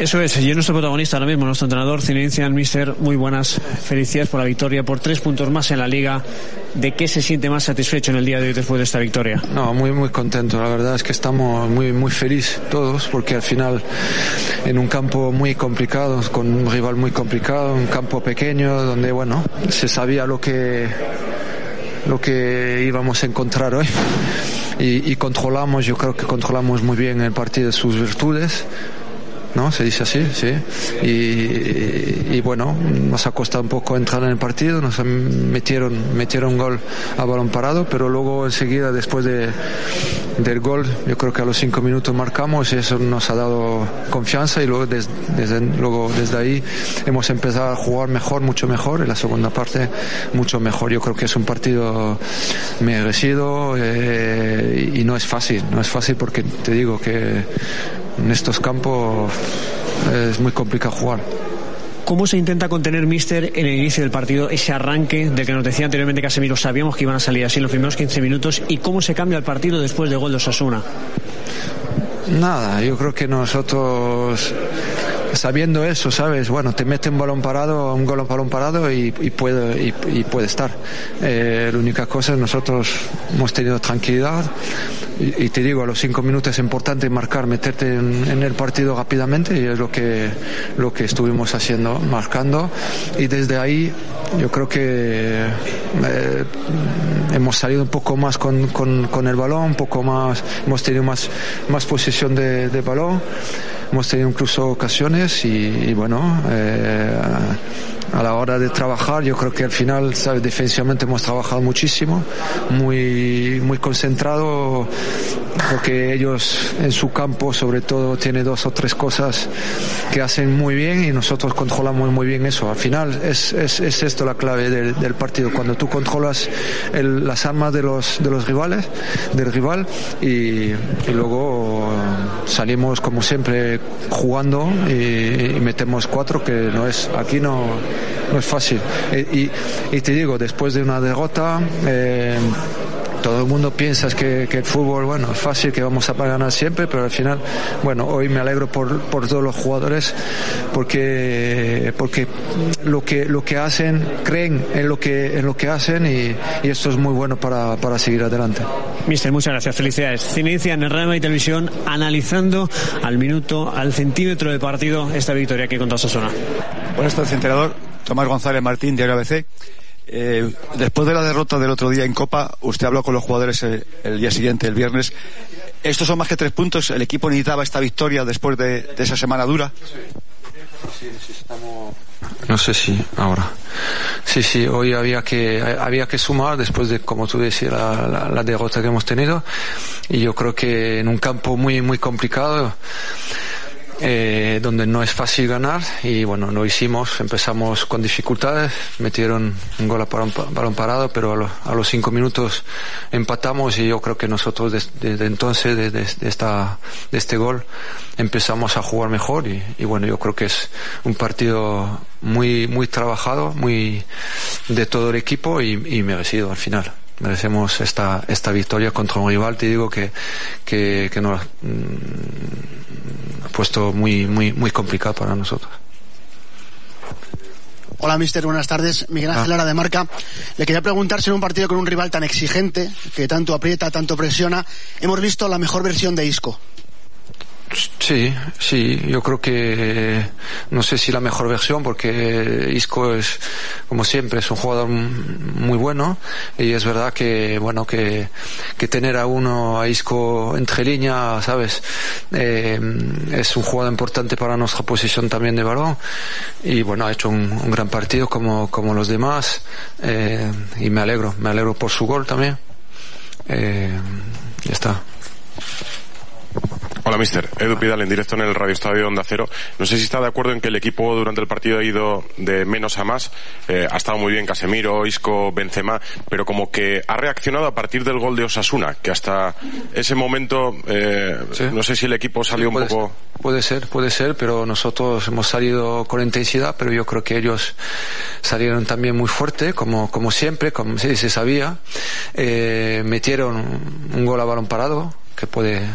Eso es, y es nuestro protagonista ahora mismo, nuestro entrenador, Zinedine Mister. Muy buenas, felicidades por la victoria, por tres puntos más en la liga. ¿De qué se siente más satisfecho en el día de hoy después de esta victoria? No, muy, muy contento. La verdad es que estamos muy, muy felices todos, porque al final, en un campo muy complicado, con un rival muy complicado, un campo pequeño, donde, bueno, se sabía lo que lo que íbamos a encontrar hoy y, y controlamos, yo creo que controlamos muy bien el partido de sus virtudes ¿no? Se dice así, sí. Y, bueno, nos ha costado un poco entrar en el partido, nos metieron, metieron gol a balón parado, pero luego enseguida, después de, del gol, yo creo que a los cinco minutos marcamos y eso nos ha dado confianza y luego desde, luego desde ahí hemos empezado a jugar mejor, mucho mejor, en la segunda parte mucho mejor. Yo creo que es un partido merecido eh, y no es fácil, no es fácil porque te digo que en estos campos es muy complicado jugar. ¿Cómo se intenta contener Mister en el inicio del partido ese arranque del que nos decía anteriormente Casemiro? Sabíamos que iban a salir así en los primeros 15 minutos. ¿Y cómo se cambia el partido después del gol de Osasuna? Nada, yo creo que nosotros sabiendo eso, ¿sabes? Bueno, te mete un balón parado, un gol balón parado y, puede, y, puede estar. Eh, la única cosa nosotros hemos tenido tranquilidad y, te digo, a los cinco minutos es importante marcar, meterte en, el partido rápidamente y es lo que, lo que estuvimos haciendo, marcando y desde ahí yo creo que eh, hemos salido un poco más con, con, el balón, un poco más, hemos tenido más, más posesión de balón hemos tenido incluso ocasiones y, bueno, eh, a la hora de trabajar, yo creo que al final, ¿sabes? defensivamente hemos trabajado muchísimo, muy, muy concentrado, porque ellos en su campo sobre todo tienen dos o tres cosas que hacen muy bien y nosotros controlamos muy bien eso. Al final es, es, es esto la clave del, del, partido, cuando tú controlas el, las armas de los, de los rivales, del rival y, luego salimos como siempre jugando y, y metemos cuatro que no es, aquí no no es fácil. Y, y, te digo, después de una derrota, eh, todo el mundo piensa que, que, el fútbol, bueno, es fácil, que vamos a ganar siempre, pero al final, bueno, hoy me alegro por, por todos los jugadores porque, porque lo que, lo que hacen, creen en lo que, en lo que hacen y, y esto es muy bueno para, para seguir adelante. Mister, muchas gracias, felicidades. Cinencia en el Rama y Televisión analizando al minuto, al centímetro de partido esta victoria que contra Sasona. Buenas tardes, entrenador. Tomás González Martín, de ABC. Eh, después de la derrota del otro día en Copa, usted habló con los jugadores el, el, día siguiente, el viernes. Estos son más que tres puntos. ¿El equipo necesitaba esta victoria después de, esa semana dura? No sé si ahora. Sí, sí, hoy había que, había que sumar después de, como tú decías, la, la derrota que hemos tenido. Y yo creo que en un campo muy, muy complicado eh, donde no es fácil ganar y bueno, lo hicimos, empezamos con dificultades, metieron un gol a balón, parado, pero a, lo, a, los cinco minutos empatamos y yo creo que nosotros desde, desde entonces, desde de esta, de este gol, empezamos a jugar mejor y, y, bueno, yo creo que es un partido muy, muy trabajado, muy de todo el equipo y, y merecido al final merecemos esta, esta victoria contra un rival, te digo que, que, que nos mm, ha puesto muy, muy, muy complicado para nosotros. Hola, mister, buenas tardes. Miguel Ángel Lara de Marca. Le quería preguntar si en un partido con un rival tan exigente, que tanto aprieta, tanto presiona, hemos visto la mejor versión de Isco. Sí, sí, yo creo que no sé si la mejor versión porque Isco es, como siempre, es un jugador muy bueno y es verdad que, bueno, que, que tener a uno, a Isco entre líneas, ¿sabes? Eh, es un jugador importante para nuestra posición también de balón y bueno, ha hecho un, un gran partido como, como los demás eh, y me alegro, me alegro por su gol también. Eh, ya está. Hola, mister. Edu Pidal, en directo en el Radio Estadio Onda Cero. No sé si está de acuerdo en que el equipo durante el partido ha ido de menos a más. Eh, ha estado muy bien Casemiro, Isco, Benzema, pero como que ha reaccionado a partir del gol de Osasuna, que hasta ese momento, eh, sí. no sé si el equipo salió sí, un poco... Ser, puede ser, puede ser, pero nosotros hemos salido con intensidad, pero yo creo que ellos salieron también muy fuerte, como, como siempre, como sí, se sabía. Eh, metieron un gol a balón parado, que puede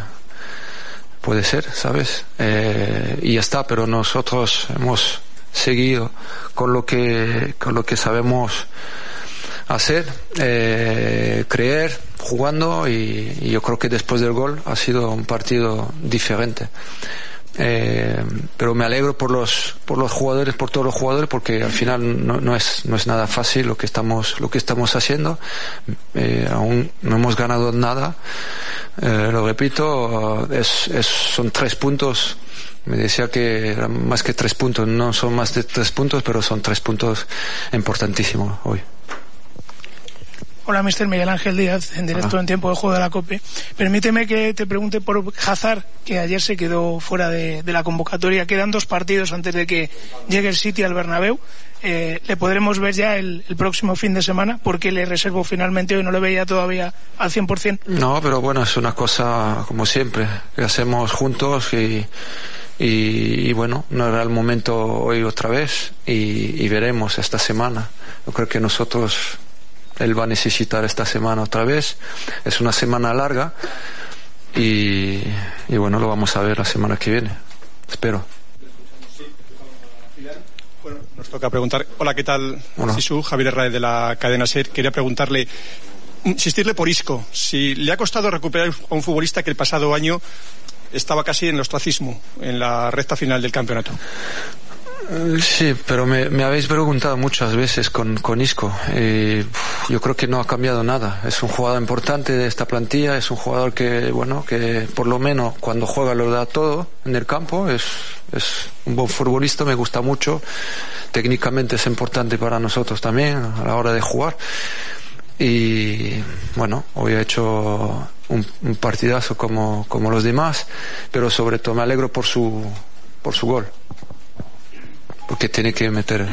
puede ser, ¿sabes? Eh, y ya está, pero nosotros hemos seguido con lo que, con lo que sabemos hacer, eh, creer, jugando y, yo creo que después del gol ha sido un partido diferente. Eh, pero me alegro por los por los jugadores por todos los jugadores porque al final no, no es no es nada fácil lo que estamos lo que estamos haciendo. Eh, aún no hemos ganado nada. Eh, lo repito es, es, son tres puntos. Me decía que eran más que tres puntos. No son más de tres puntos pero son tres puntos importantísimos hoy Hola, Mr. Miguel Ángel Díaz, en directo en tiempo de juego de la COPE. Permíteme que te pregunte por Hazard, que ayer se quedó fuera de, la convocatoria. Quedan dos partidos antes de que llegue el City al Bernabéu. Eh, le podremos ver ya el, próximo fin de semana, porque le reservo finalmente hoy, no le veía todavía al 100%. No, pero bueno, es una cosa como siempre, que hacemos juntos y, y, bueno, no era el momento hoy otra vez y, y veremos esta semana. Yo creo que nosotros él va a necesitar esta semana otra vez. Es una semana larga y, bueno, lo vamos a ver la semana que viene. Espero. Bueno, nos toca preguntar. Hola, ¿qué tal? Sisu, Javier Herrera de la cadena SER. Quería preguntarle, insistirle por Isco, si le ha costado recuperar a un futbolista que el pasado año estaba casi en el ostracismo, en la recta final del campeonato. Sí, pero me, me, habéis preguntado muchas veces con, con Isco. Y yo creo que no ha cambiado nada. Es un jugador importante de esta plantilla, es un jugador que, bueno, que por lo menos cuando juega lo da todo en el campo. Es, es un buen futbolista, me gusta mucho. Técnicamente es importante para nosotros también a la hora de jugar. Y bueno, hoy ha hecho un, un partidazo como, como los demás, pero sobre todo me alegro por su, por su gol porque tiene que meter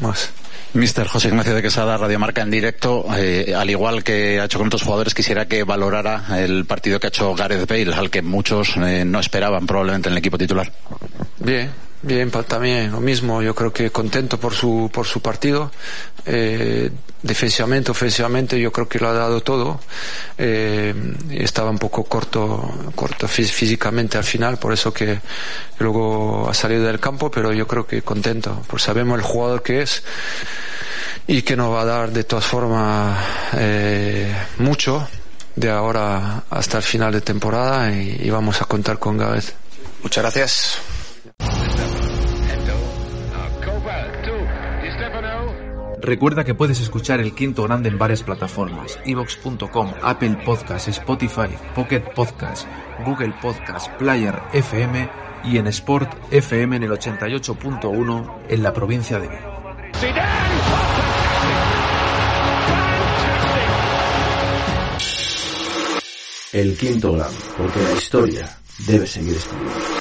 más. Mister José Ignacio de Quesada, Radio Marca en directo. Eh, al igual que ha hecho con otros jugadores, quisiera que valorara el partido que ha hecho Gareth Bale, al que muchos eh, no esperaban probablemente en el equipo titular. Bien, bien, también lo mismo. Yo creo que contento por su, por su partido. Eh, defensivamente, ofensivamente, yo creo que lo ha dado todo. Eh, estaba un poco corto, corto físicamente al final, por eso que luego ha salido del campo, pero yo creo que contento, pues sabemos el jugador que es y que nos va a dar de todas formas eh, mucho de ahora hasta el final de temporada y, y vamos a contar con Gávez. Muchas gracias. Recuerda que puedes escuchar El Quinto Grande en varias plataformas, evox.com, Apple Podcasts, Spotify, Pocket Podcasts, Google Podcasts, Player FM y en Sport FM en el 88.1 en la provincia de Vigo. El Quinto Grande, porque la historia debe seguir escribiendo.